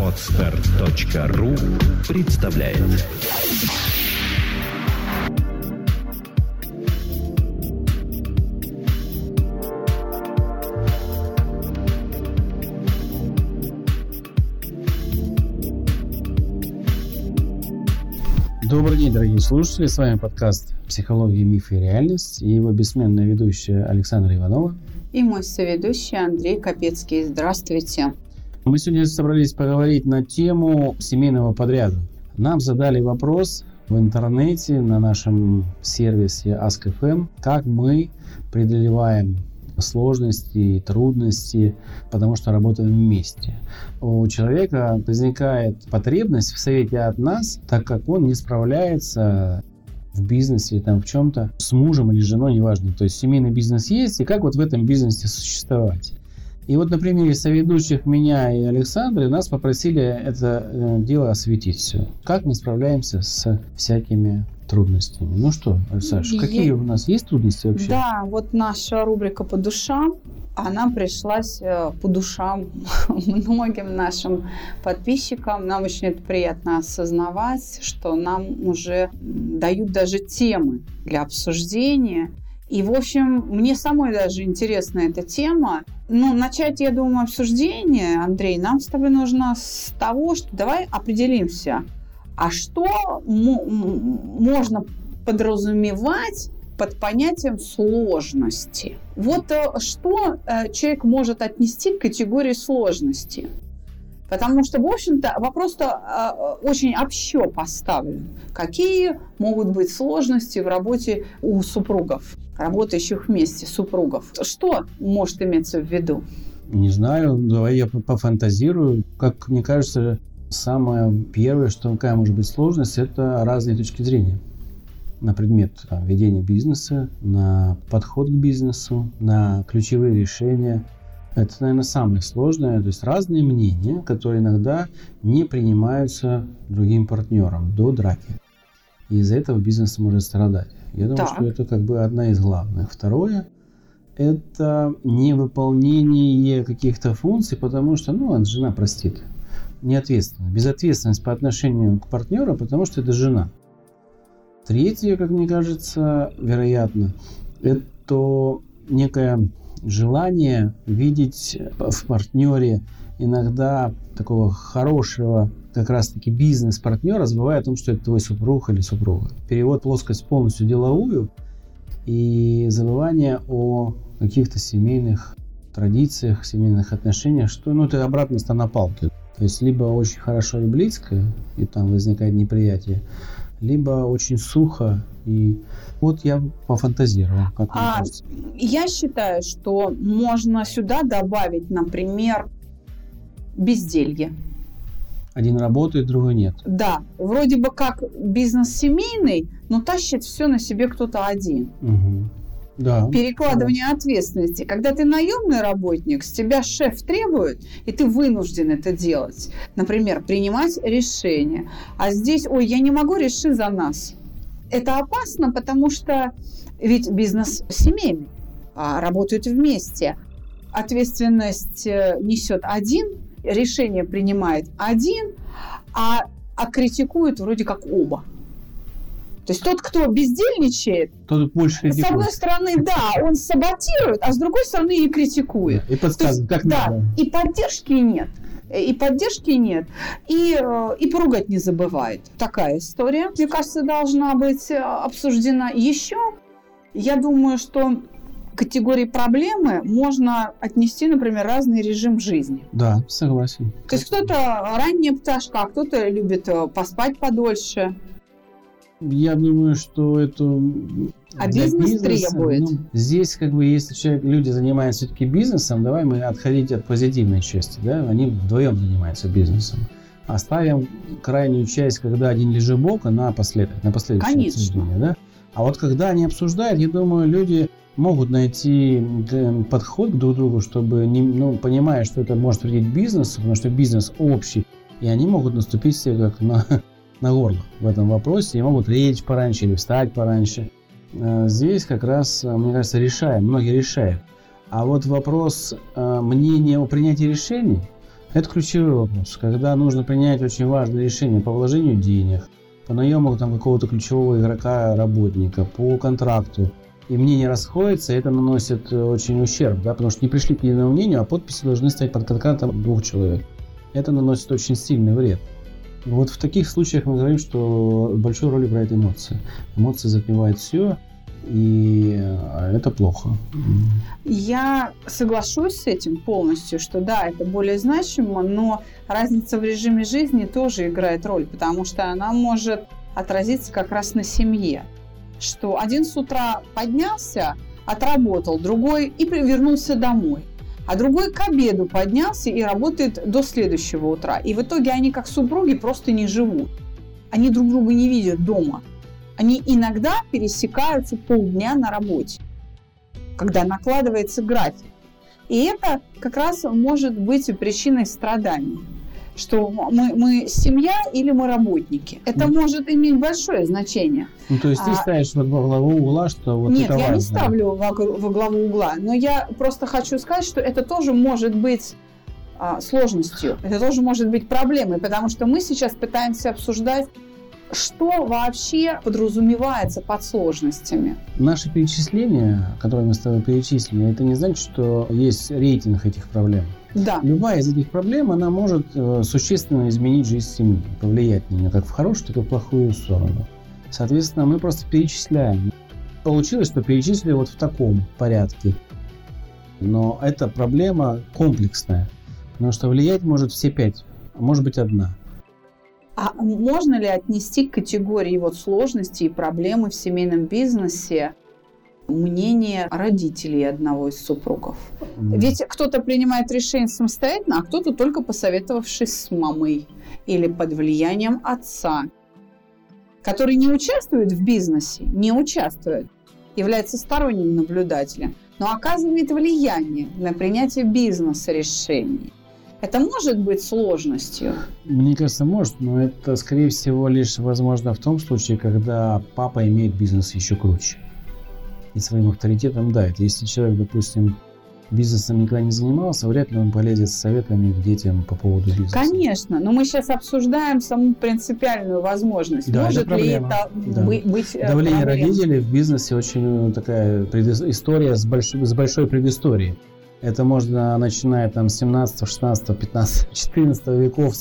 Отстар.ру представляет Добрый день, дорогие слушатели. С вами подкаст «Психология, мифы и реальность» и его бессменная ведущая Александра Иванова. И мой соведущий Андрей Капецкий. Здравствуйте. Мы сегодня собрались поговорить на тему семейного подряда. Нам задали вопрос в интернете на нашем сервисе Ask.fm, как мы преодолеваем сложности и трудности, потому что работаем вместе. У человека возникает потребность в совете от нас, так как он не справляется в бизнесе, там, в чем-то с мужем или женой, неважно. То есть семейный бизнес есть, и как вот в этом бизнесе существовать. И вот на примере соведущих меня и Александры нас попросили это э, дело осветить все. Как мы справляемся с всякими трудностями. Ну что, Саша, какие у нас есть трудности вообще? Да, вот наша рубрика по душам, она пришлась э, по душам многим нашим подписчикам. Нам очень это приятно осознавать, что нам уже дают даже темы для обсуждения. И, в общем, мне самой даже интересна эта тема. Ну, начать, я думаю, обсуждение, Андрей, нам с тобой нужно с того, что давай определимся, а что можно подразумевать под понятием сложности? Вот э, что э, человек может отнести к категории сложности? Потому что, в общем-то, вопрос-то э, очень общо поставлен. Какие могут быть сложности в работе у супругов, работающих вместе супругов? Что может иметься в виду? Не знаю, давай я пофантазирую. Как мне кажется, Самое первое, что какая может быть сложность, это разные точки зрения на предмет там, ведения бизнеса, на подход к бизнесу, на ключевые решения. Это, наверное, самое сложное. То есть разные мнения, которые иногда не принимаются другим партнером до драки. И из-за этого бизнес может страдать. Я думаю, так. что это как бы одна из главных. Второе – это невыполнение каких-то функций, потому что, ну, жена простит неответственность, безответственность по отношению к партнеру, потому что это жена. Третье, как мне кажется, вероятно, это некое желание видеть в партнере иногда такого хорошего как раз-таки бизнес-партнера, забывая о том, что это твой супруг или супруга. Перевод плоскость полностью деловую и забывание о каких-то семейных традициях, семейных отношениях, что ну, это обратно на палке. То есть либо очень хорошо и близко, и там возникает неприятие, либо очень сухо и вот я пофантазировал. Как а, я считаю, что можно сюда добавить, например, безделье. Один работает, другой нет. Да, вроде бы как бизнес семейный, но тащит все на себе кто-то один. Угу. Да. Перекладывание да. ответственности. Когда ты наемный работник, с тебя шеф требует, и ты вынужден это делать. Например, принимать решение. А здесь, ой, я не могу, реши за нас. Это опасно, потому что ведь бизнес семейный, а работают вместе. Ответственность э, несет один, решение принимает один, а, а критикуют вроде как оба. То есть тот, кто бездельничает, тот больше критикует. с одной стороны, да, он саботирует, а с другой стороны и критикует. И подсказывает, как да, надо. И поддержки нет. И поддержки нет, и, э, и поругать не забывает. Такая история, мне кажется, должна быть э, обсуждена еще. Я думаю, что категории проблемы можно отнести, например, разный режим жизни. Да, согласен. То есть кто-то ранняя пташка, а кто-то любит э, поспать подольше. Я думаю, что это... А бизнес бизнеса, требует. Ну, здесь, как бы, если человек, люди занимаются все-таки бизнесом, давай мы отходить от позитивной части, да, они вдвоем занимаются бизнесом. Оставим крайнюю часть, когда один лежит бока на последок, на последующее Конечно. обсуждение, да. А вот когда они обсуждают, я думаю, люди могут найти подход к друг другу, чтобы, не, ну, понимая, что это может вредить бизнесу, потому что бизнес общий, и они могут наступить себе как на на горло в этом вопросе и могут лечь пораньше или встать пораньше. Э, здесь как раз, э, мне кажется, решаем, многие решают. А вот вопрос э, мнения о принятии решений – это ключевой вопрос. Когда нужно принять очень важное решение по вложению денег, по наему там, какого-то ключевого игрока, работника, по контракту, и мнение расходится, это наносит э, очень ущерб, да, потому что не пришли к единому мнению, а подписи должны стоять под контрактом двух человек. Это наносит очень сильный вред. Вот в таких случаях мы говорим, что большую роль играет эмоции. Эмоции затмевают все, и э, это плохо. Я соглашусь с этим полностью, что да, это более значимо, но разница в режиме жизни тоже играет роль, потому что она может отразиться как раз на семье. Что один с утра поднялся, отработал, другой и вернулся домой. А другой к обеду поднялся и работает до следующего утра. И в итоге они как супруги просто не живут. Они друг друга не видят дома они иногда пересекаются полдня на работе, когда накладывается график. И это как раз может быть причиной страданий что мы, мы семья или мы работники. Это mm. может иметь большое значение. Ну, то есть ты а, ставишь вот во главу угла, что вот Нет, это я важно. не ставлю во, во главу угла, но я просто хочу сказать, что это тоже может быть а, сложностью, это тоже может быть проблемой, потому что мы сейчас пытаемся обсуждать что вообще подразумевается под сложностями? Наши перечисления, которые мы с тобой перечислили, это не значит, что есть рейтинг этих проблем. Да. Любая из этих проблем, она может э, существенно изменить жизнь семьи, повлиять на нее как в хорошую, так и в плохую сторону. Соответственно, мы просто перечисляем. Получилось, что перечислили вот в таком порядке. Но эта проблема комплексная, потому что влиять может все пять, а может быть одна. А можно ли отнести к категории вот сложности и проблемы в семейном бизнесе мнение родителей одного из супругов? Mm. Ведь кто-то принимает решение самостоятельно, а кто-то только посоветовавшись с мамой или под влиянием отца, который не участвует в бизнесе, не участвует, является сторонним наблюдателем, но оказывает влияние на принятие бизнес-решений. Это может быть сложностью? Мне кажется, может, но это, скорее всего, лишь возможно в том случае, когда папа имеет бизнес еще круче. И своим авторитетом давит. Если человек, допустим, бизнесом никогда не занимался, вряд ли он полезет с советами к детям по поводу бизнеса. Конечно, но мы сейчас обсуждаем саму принципиальную возможность. Да, Может это ли это да. быть э, Давление проблемой? родителей в бизнесе очень такая предыс... история с, больш... с большой предысторией. Это можно, начиная там с 17, 16, 15, 14 веков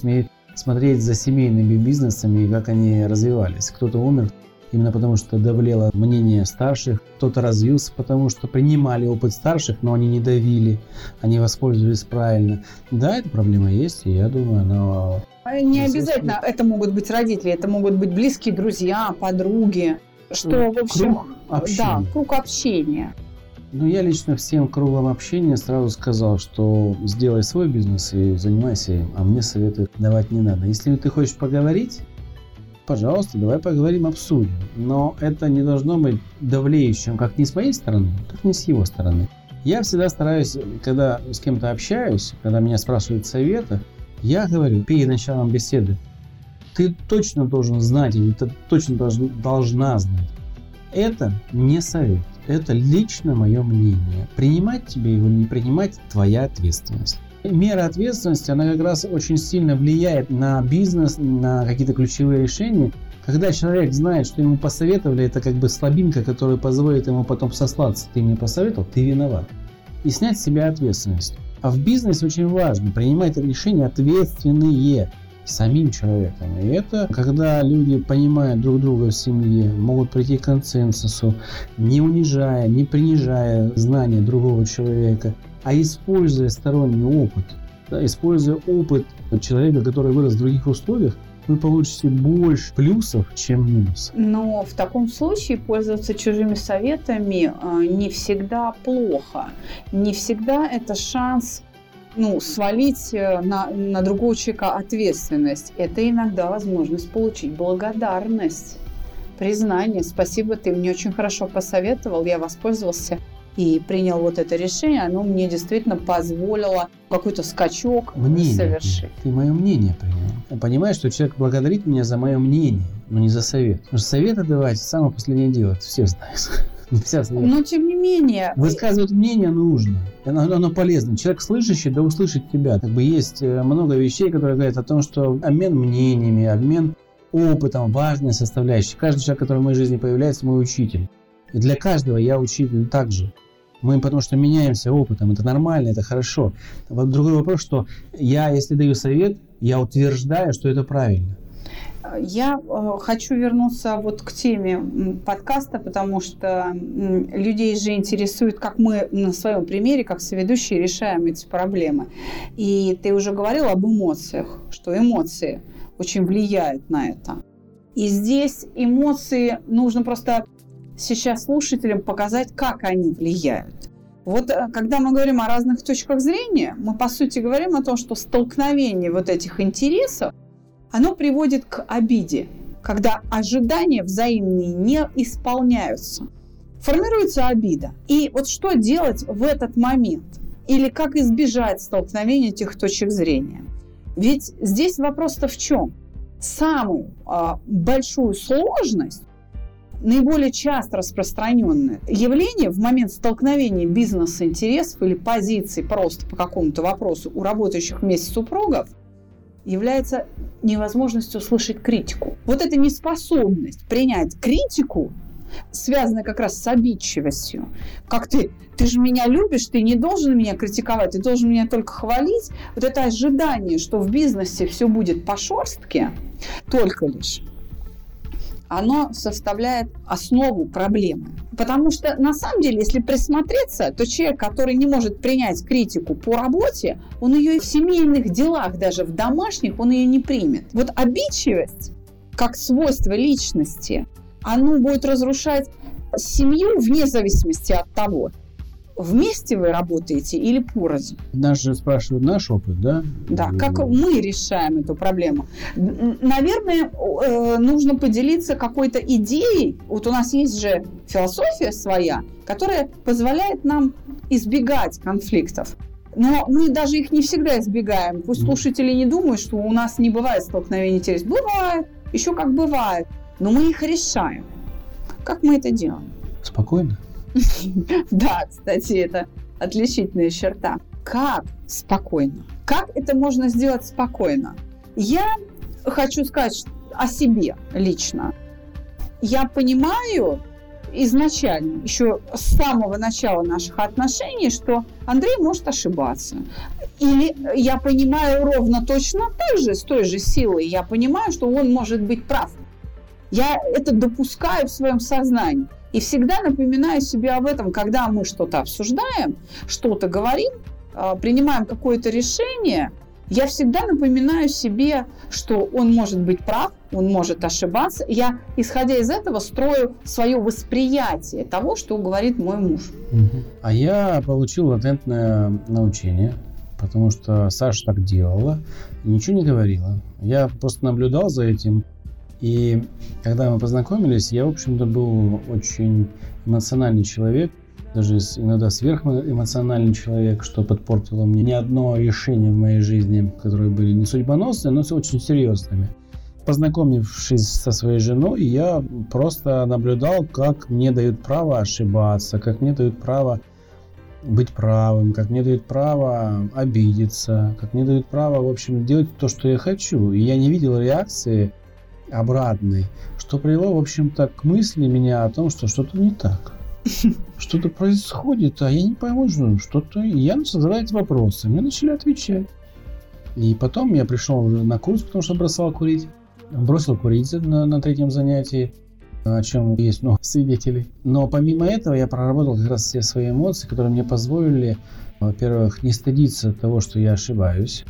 смотреть за семейными бизнесами и как они развивались. Кто-то умер именно потому, что давлело мнение старших, кто-то развился, потому что принимали опыт старших, но они не давили, они воспользовались правильно. Да, эта проблема есть, и я думаю, она... Не обязательно это могут быть родители, это могут быть близкие друзья, подруги, что, в общем, круг общения. да, круг общения. Ну, я лично всем кругом общения сразу сказал, что сделай свой бизнес и занимайся им, а мне советы давать не надо. Если ты хочешь поговорить, пожалуйста, давай поговорим, обсудим. Но это не должно быть давлеющим как не с моей стороны, так не с его стороны. Я всегда стараюсь, когда с кем-то общаюсь, когда меня спрашивают советы, я говорю перед началом беседы, ты точно должен знать, или ты точно должна знать. Это не совет это лично мое мнение. Принимать тебе его или не принимать – твоя ответственность. Мера ответственности, она как раз очень сильно влияет на бизнес, на какие-то ключевые решения. Когда человек знает, что ему посоветовали, это как бы слабинка, которая позволит ему потом сослаться. Ты мне посоветовал, ты виноват. И снять с себя ответственность. А в бизнесе очень важно принимать решения ответственные самим человеком. И это когда люди понимают друг друга в семье, могут прийти к консенсусу, не унижая, не принижая знания другого человека, а используя сторонний опыт. Да, используя опыт человека, который вырос в других условиях, вы получите больше плюсов, чем минусов. Но в таком случае пользоваться чужими советами э, не всегда плохо. Не всегда это шанс ну, свалить э, на, на другого человека ответственность. Это иногда возможность получить благодарность, признание. Спасибо, ты мне очень хорошо посоветовал, я воспользовался и принял вот это решение, оно мне действительно позволило какой-то скачок мнение совершить. Ты, ты мое мнение принял. Понимаешь, что человек благодарит меня за мое мнение, но не за совет. Потому что советы давать самое последнее дело, это все знают. Но тем не менее... Высказывать мнение нужно. Оно, оно полезно. Человек слышащий, да услышит тебя. Как бы есть э, много вещей, которые говорят о том, что обмен мнениями, обмен опытом, важная составляющая. Каждый человек, который в моей жизни появляется, мой учитель. И для каждого я учитель также. Мы потому что меняемся опытом, это нормально, это хорошо. Вот другой вопрос, что я, если даю совет, я утверждаю, что это правильно. Я э, хочу вернуться вот к теме подкаста, потому что людей же интересует, как мы на своем примере, как соведущие, решаем эти проблемы. И ты уже говорил об эмоциях, что эмоции очень влияют на это. И здесь эмоции нужно просто сейчас слушателям показать, как они влияют. Вот э, когда мы говорим о разных точках зрения, мы по сути говорим о том, что столкновение вот этих интересов, оно приводит к обиде, когда ожидания взаимные не исполняются. Формируется обида. И вот что делать в этот момент? Или как избежать столкновения этих точек зрения? Ведь здесь вопрос-то в чем? Самую а, большую сложность наиболее часто распространенное явление в момент столкновения бизнес-интересов или позиций просто по какому-то вопросу у работающих вместе супругов является невозможностью услышать критику. Вот эта неспособность принять критику связанная как раз с обидчивостью. Как ты, ты же меня любишь, ты не должен меня критиковать, ты должен меня только хвалить. Вот это ожидание, что в бизнесе все будет по шорстке, только лишь оно составляет основу проблемы. Потому что на самом деле, если присмотреться, то человек, который не может принять критику по работе, он ее и в семейных делах, даже в домашних, он ее не примет. Вот обидчивость, как свойство личности, оно будет разрушать семью вне зависимости от того, Вместе вы работаете или порознь? Нас же спрашивают наш опыт, да? Да, как мы решаем эту проблему. Наверное, э, нужно поделиться какой-то идеей. Вот у нас есть же философия своя, которая позволяет нам избегать конфликтов. Но мы даже их не всегда избегаем. Пусть слушатели не думают, что у нас не бывает столкновений интересов. Бывает, еще как бывает. Но мы их решаем. Как мы это делаем? Спокойно. Да, кстати, это отличительная черта. Как спокойно? Как это можно сделать спокойно? Я хочу сказать о себе лично. Я понимаю изначально, еще с самого начала наших отношений, что Андрей может ошибаться. Или я понимаю ровно точно так же, с той же силой, я понимаю, что он может быть прав. Я это допускаю в своем сознании. И всегда напоминаю себе об этом, когда мы что-то обсуждаем, что-то говорим, а, принимаем какое-то решение, я всегда напоминаю себе, что он может быть прав, он может ошибаться. Я, исходя из этого, строю свое восприятие того, что говорит мой муж. А я получил латентное научение, потому что Саша так делала, ничего не говорила. Я просто наблюдал за этим и когда мы познакомились, я, в общем-то, был очень эмоциональный человек, даже иногда сверхэмоциональный человек, что подпортило мне не одно решение в моей жизни, которые были не судьбоносные, но очень серьезными. Познакомившись со своей женой, я просто наблюдал, как мне дают право ошибаться, как мне дают право быть правым, как мне дают право обидеться, как мне дают право, в общем, делать то, что я хочу. И я не видел реакции обратной, что привело, в общем-то, к мысли меня о том, что что-то не так. Что-то происходит, а я не пойму, что-то... Я начал задавать вопросы, мне начали отвечать. И потом я пришел на курс, потому что бросал курить. Бросил курить на, на третьем занятии, о чем есть много свидетелей. Но помимо этого я проработал как раз все свои эмоции, которые мне позволили, во-первых, не стыдиться того, что я ошибаюсь,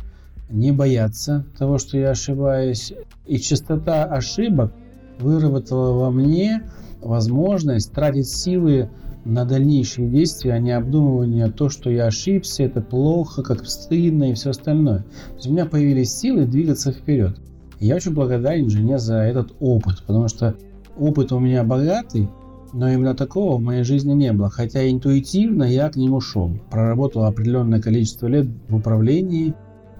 не бояться того, что я ошибаюсь. И частота ошибок выработала во мне возможность тратить силы на дальнейшие действия, а не обдумывание то, что я ошибся, это плохо, как стыдно и все остальное. То есть у меня появились силы двигаться вперед. Я очень благодарен жене за этот опыт, потому что опыт у меня богатый, но именно такого в моей жизни не было. Хотя интуитивно я к нему шел. Проработал определенное количество лет в управлении,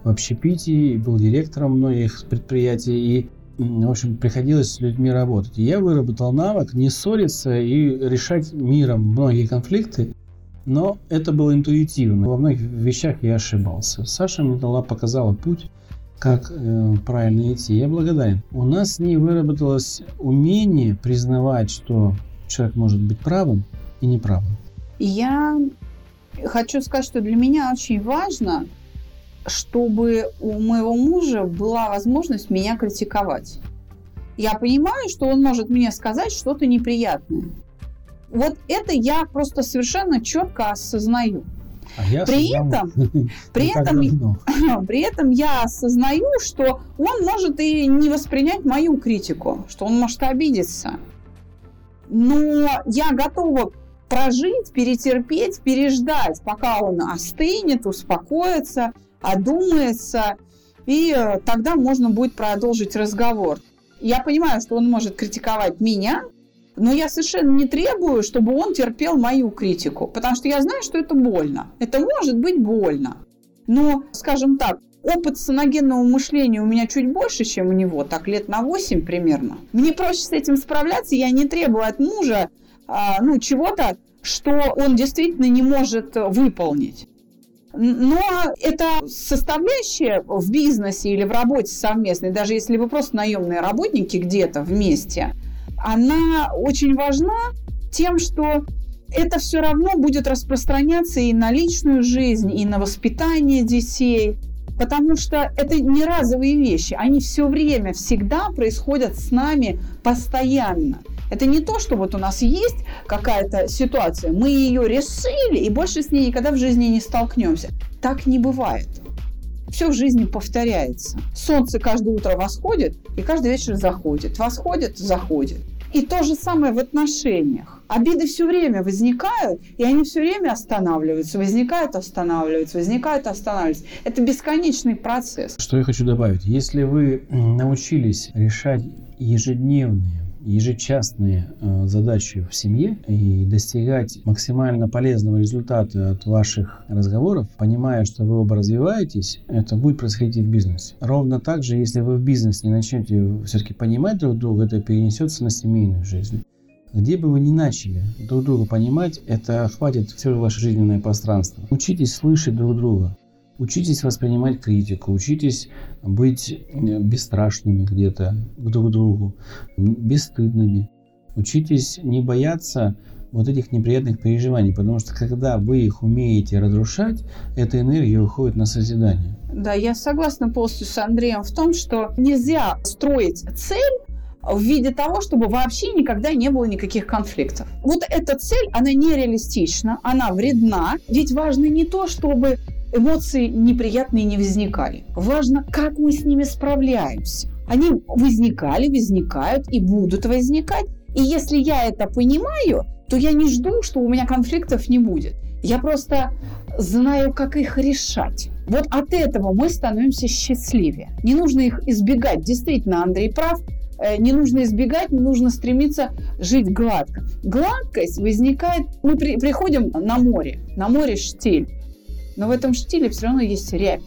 в общепите, был директором многих предприятий. И в общем, приходилось с людьми работать. И я выработал навык не ссориться и решать миром многие конфликты, но это было интуитивно. Во многих вещах я ошибался. Саша мне дала, показала путь, как э, правильно идти. Я благодарен. У нас с ней выработалось умение признавать, что человек может быть правым и неправым. Я хочу сказать, что для меня очень важно, чтобы у моего мужа была возможность меня критиковать. Я понимаю, что он может мне сказать что-то неприятное. Вот это я просто совершенно четко осознаю. А я при этом, при этом, при этом я осознаю, что он может и не воспринять мою критику, что он может обидеться. Но я готова прожить, перетерпеть, переждать, пока он остынет, успокоится, одумается, и э, тогда можно будет продолжить разговор. Я понимаю, что он может критиковать меня, но я совершенно не требую, чтобы он терпел мою критику, потому что я знаю, что это больно. Это может быть больно. Но, скажем так, опыт саногенного мышления у меня чуть больше, чем у него, так лет на 8 примерно. Мне проще с этим справляться, я не требую от мужа а, ну, чего-то, что он действительно не может выполнить. Но это составляющая в бизнесе или в работе совместной, даже если вы просто наемные работники где-то вместе, она очень важна тем, что это все равно будет распространяться и на личную жизнь, и на воспитание детей, потому что это не разовые вещи, они все время, всегда происходят с нами постоянно. Это не то, что вот у нас есть какая-то ситуация, мы ее решили и больше с ней никогда в жизни не столкнемся. Так не бывает. Все в жизни повторяется. Солнце каждое утро восходит и каждый вечер заходит. Восходит, заходит. И то же самое в отношениях. Обиды все время возникают, и они все время останавливаются. Возникают, останавливаются, возникают, останавливаются. Это бесконечный процесс. Что я хочу добавить. Если вы научились решать ежедневные ежечасные э, задачи в семье и достигать максимально полезного результата от ваших разговоров, понимая, что вы оба развиваетесь, это будет происходить и в бизнесе. Ровно так же, если вы в бизнесе не начнете все-таки понимать друг друга, это перенесется на семейную жизнь. Где бы вы ни начали друг друга понимать, это охватит все ваше жизненное пространство. Учитесь слышать друг друга. Учитесь воспринимать критику, учитесь быть э, бесстрашными где-то друг к другу, бесстыдными. Учитесь не бояться вот этих неприятных переживаний, потому что когда вы их умеете разрушать, эта энергия уходит на созидание. Да, я согласна полностью с Андреем в том, что нельзя строить цель в виде того, чтобы вообще никогда не было никаких конфликтов. Вот эта цель, она нереалистична, она вредна. Ведь важно не то, чтобы эмоции неприятные не возникали. Важно, как мы с ними справляемся. Они возникали, возникают и будут возникать. И если я это понимаю, то я не жду, что у меня конфликтов не будет. Я просто знаю, как их решать. Вот от этого мы становимся счастливее. Не нужно их избегать. Действительно, Андрей прав. Э, не нужно избегать, не нужно стремиться жить гладко. Гладкость возникает, мы при, приходим на море, на море штиль но в этом штиле все равно есть рябь.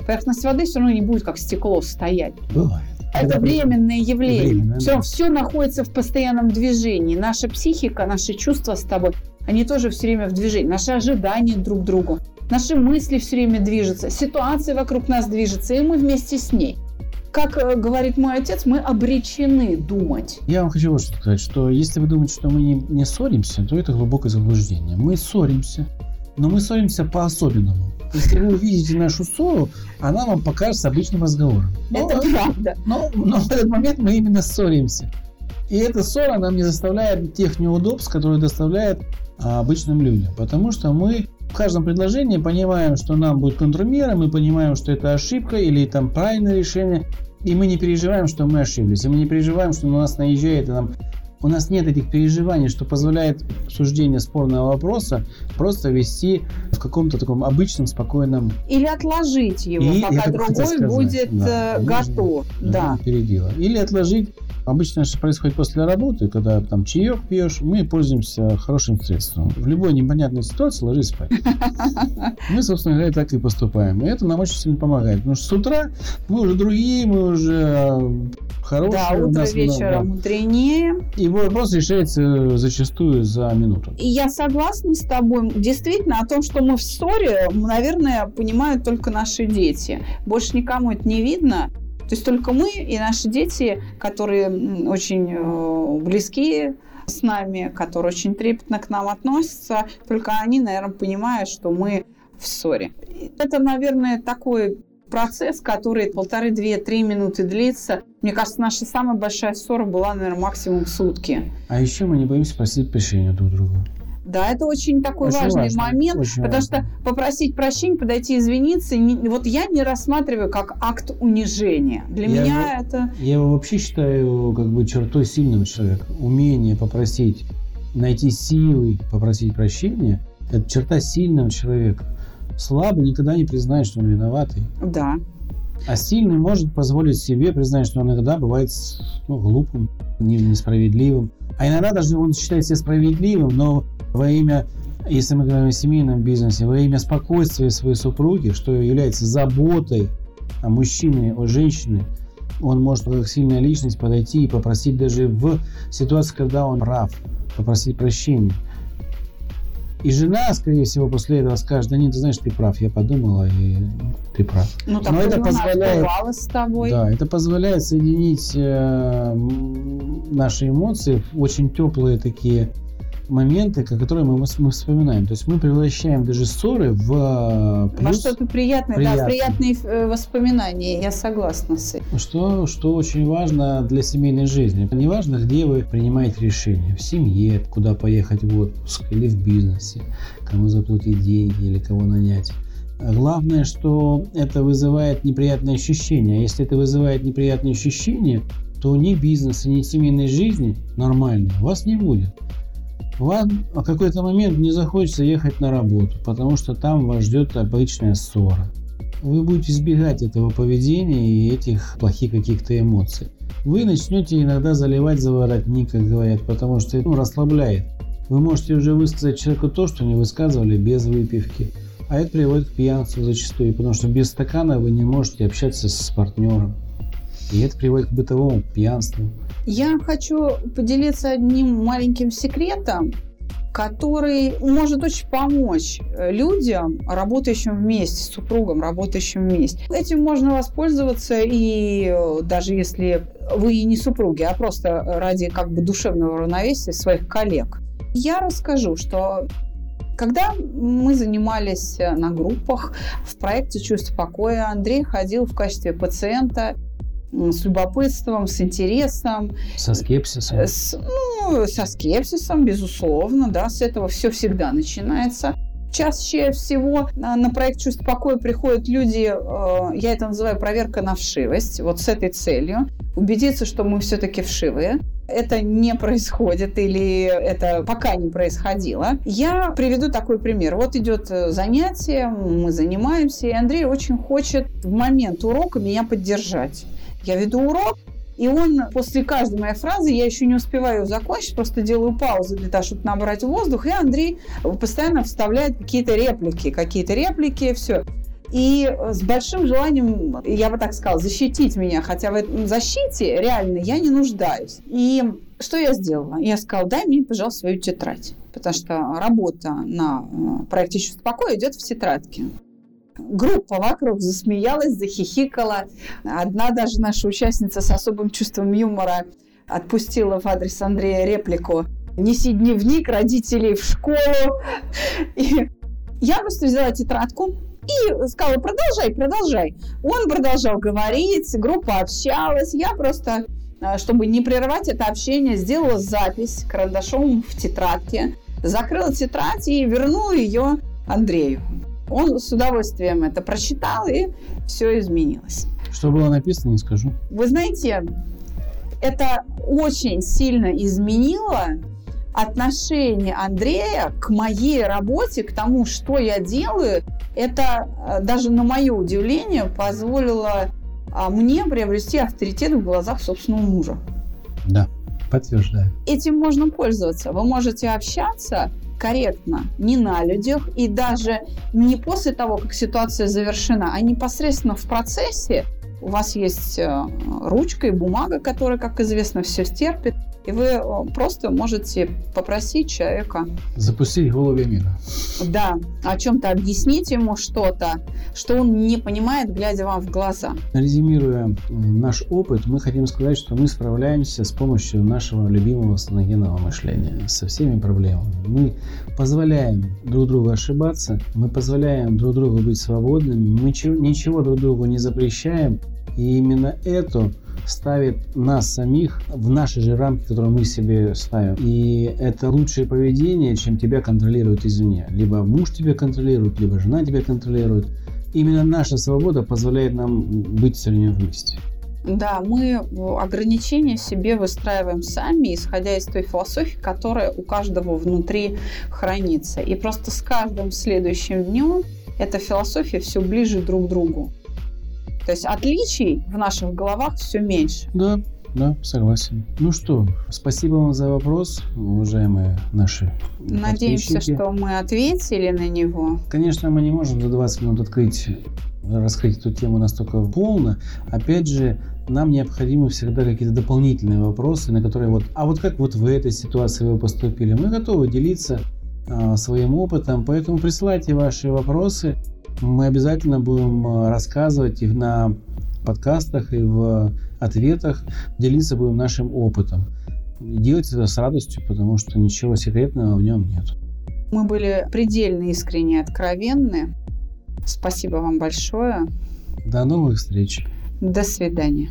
Поверхность воды все равно не будет как стекло стоять. Бывает. Это, это временное явление. Временно, все, да. все находится в постоянном движении. Наша психика, наши чувства с тобой, они тоже все время в движении. Наши ожидания друг к другу. Наши мысли все время движутся. Ситуация вокруг нас движется, и мы вместе с ней. Как э, говорит мой отец, мы обречены думать. Я вам хочу вот что сказать, что если вы думаете, что мы не, не ссоримся, то это глубокое заблуждение. Мы ссоримся но мы ссоримся по-особенному. Если вы увидите нашу ссору, она вам покажется обычным разговором. Но, это правда. Но, но в этот момент мы именно ссоримся. И эта ссора нам не заставляет тех неудобств, которые доставляет а, обычным людям. Потому что мы в каждом предложении понимаем, что нам будет контрмера, мы понимаем, что это ошибка или там правильное решение, и мы не переживаем, что мы ошиблись, и мы не переживаем, что на нас наезжает и нам у нас нет этих переживаний, что позволяет обсуждение спорного вопроса просто вести в каком-то таком обычном, спокойном... Или отложить его, И- пока другой будет да, э, нужно- готов. Да. Передела. Или отложить. Обычно это происходит после работы, когда там чаек пьешь, мы пользуемся хорошим средством. В любой непонятной ситуации ложись спать. Мы, собственно говоря, так и поступаем. И это нам очень сильно помогает. Потому что с утра мы уже другие, мы уже э, хорошие. Да, утро вечера много. мудренее. И вопрос решается зачастую за минуту. И я согласна с тобой. Действительно, о том, что мы в ссоре, наверное, понимают только наши дети. Больше никому это не видно. То есть только мы и наши дети, которые очень э, близки с нами, которые очень трепетно к нам относятся, только они, наверное, понимают, что мы в ссоре. Это, наверное, такой процесс, который полторы, две, три минуты длится. Мне кажется, наша самая большая ссора была, наверное, максимум сутки. А еще мы не боимся просить прощения друг друга. Да, это очень такой Очень важный важно, момент, очень потому важно. что попросить прощения, подойти извиниться, не- вот я не рассматриваю как акт унижения. Для Я меня его- это Я его вообще считаю как бы чертой сильного человека. Умение попросить, найти силы, попросить прощения – это черта сильного человека. Слабый никогда не признает, что он виноватый. да. А сильный может позволить себе признать, что он иногда бывает ну, глупым, не- несправедливым. А иногда даже он считает себя справедливым, но во имя, если мы говорим о семейном бизнесе, во имя спокойствия своей супруги, что является заботой о мужчине, о женщине, он может как сильная личность подойти и попросить даже в ситуации, когда он прав, попросить прощения. И жена, скорее всего, после этого скажет, да нет, ты знаешь, ты прав, я подумала, и ты прав. Ну, так Но это позволяет- с тобой. Да, это позволяет соединить э, наши эмоции в очень теплые такие моменты, ко- которые мы, мы вспоминаем. То есть мы превращаем даже ссоры в э, Во плюс, что-то приятное, да, Приятно. в приятные э, воспоминания. Я согласна с этим. что, что очень важно для семейной жизни. Не важно, где вы принимаете решение. В семье, куда поехать в отпуск, или в бизнесе, кому заплатить деньги, или кого нанять. Главное, что это вызывает неприятные ощущения. А если это вызывает неприятные ощущения, то ни бизнеса, ни семейной жизни нормальной у вас не будет. Вам в какой-то момент не захочется ехать на работу, потому что там вас ждет обычная ссора. Вы будете избегать этого поведения и этих плохих каких-то эмоций. Вы начнете иногда заливать за воротник, как говорят, потому что это ну, расслабляет. Вы можете уже высказать человеку то, что не высказывали без выпивки. А это приводит к пьянству зачастую, потому что без стакана вы не можете общаться с партнером. И это приводит к бытовому пьянству. Я хочу поделиться одним маленьким секретом, который может очень помочь э, людям, работающим вместе, с супругом, работающим вместе. Этим можно воспользоваться и э, даже если вы не супруги, а просто ради как бы душевного равновесия своих коллег. Я расскажу, что когда мы занимались э, на группах в проекте «Чувство покоя», Андрей ходил в качестве пациента с любопытством, с интересом, Со скепсисом. с, ну, со скепсисом, безусловно, да, с этого все всегда начинается. Чаще всего на, на проект «Чувство покоя» приходят люди, э, я это называю проверка на вшивость, вот с этой целью, убедиться, что мы все-таки вшивые. Это не происходит или это пока не происходило. Я приведу такой пример. Вот идет э, занятие, мы занимаемся, и Андрей очень хочет в момент урока меня поддержать. Я веду урок, и он после каждой моей фразы, я еще не успеваю закончить, просто делаю паузу для того, чтобы набрать воздух, и Андрей постоянно вставляет какие-то реплики, какие-то реплики, все. И с большим желанием, я бы так сказала, защитить меня, хотя в этом защите реально я не нуждаюсь. И что я сделала? Я сказала, дай мне, пожалуйста, свою тетрадь, потому что работа на э, проекте «Чувство покоя» идет в тетрадке. Группа вокруг засмеялась, захихикала. Одна даже наша участница с особым чувством юмора отпустила в адрес Андрея реплику «Неси дневник родителей в школу». И я просто взяла тетрадку и сказала «Продолжай, продолжай». Он продолжал говорить, группа общалась. Я просто, э, чтобы не прерывать это общение, сделала запись карандашом в тетрадке, закрыла тетрадь и вернула ее Андрею. Он с удовольствием это прочитал, и все изменилось. Что было написано, не скажу. Вы знаете, это очень сильно изменило отношение Андрея к моей работе, к тому, что я делаю, это э, даже на мое удивление позволило а, мне приобрести авторитет в глазах собственного мужа. Да, подтверждаю. Этим можно пользоваться. Вы можете общаться корректно, не на людях, и даже не после того, как ситуация завершена, а непосредственно в процессе у вас есть э, ручка и бумага, которая, как известно, все стерпит. И вы э, просто можете попросить человека... Запустить голове мира. Да, о чем-то объяснить ему что-то, что он не понимает, глядя вам в глаза. Резюмируя наш опыт, мы хотим сказать, что мы справляемся с помощью нашего любимого саногенного мышления со всеми проблемами. Мы позволяем друг другу ошибаться, мы позволяем друг другу быть свободными, мы ничего друг другу не запрещаем, и именно это ставит нас самих в наши же рамки, которые мы себе ставим. И это лучшее поведение, чем тебя контролируют извне. Либо муж тебя контролирует, либо жена тебя контролирует. Именно наша свобода позволяет нам быть все время вместе. Да, мы ограничения себе выстраиваем сами, исходя из той философии, которая у каждого внутри хранится. И просто с каждым следующим днем эта философия все ближе друг к другу. То есть отличий в наших головах все меньше. Да, да, согласен. Ну что, спасибо вам за вопрос, уважаемые наши Надеемся, что мы ответили на него. Конечно, мы не можем за 20 минут открыть, раскрыть эту тему настолько полно. Опять же, нам необходимы всегда какие-то дополнительные вопросы, на которые вот, а вот как вот в этой ситуации вы поступили? Мы готовы делиться а, своим опытом, поэтому присылайте ваши вопросы. Мы обязательно будем э, рассказывать их на подкастах и в ответах, делиться будем нашим опытом. делать это с радостью, потому что ничего секретного в нем нет. Мы были предельно искренне откровенны. Спасибо вам большое. До новых встреч. До свидания.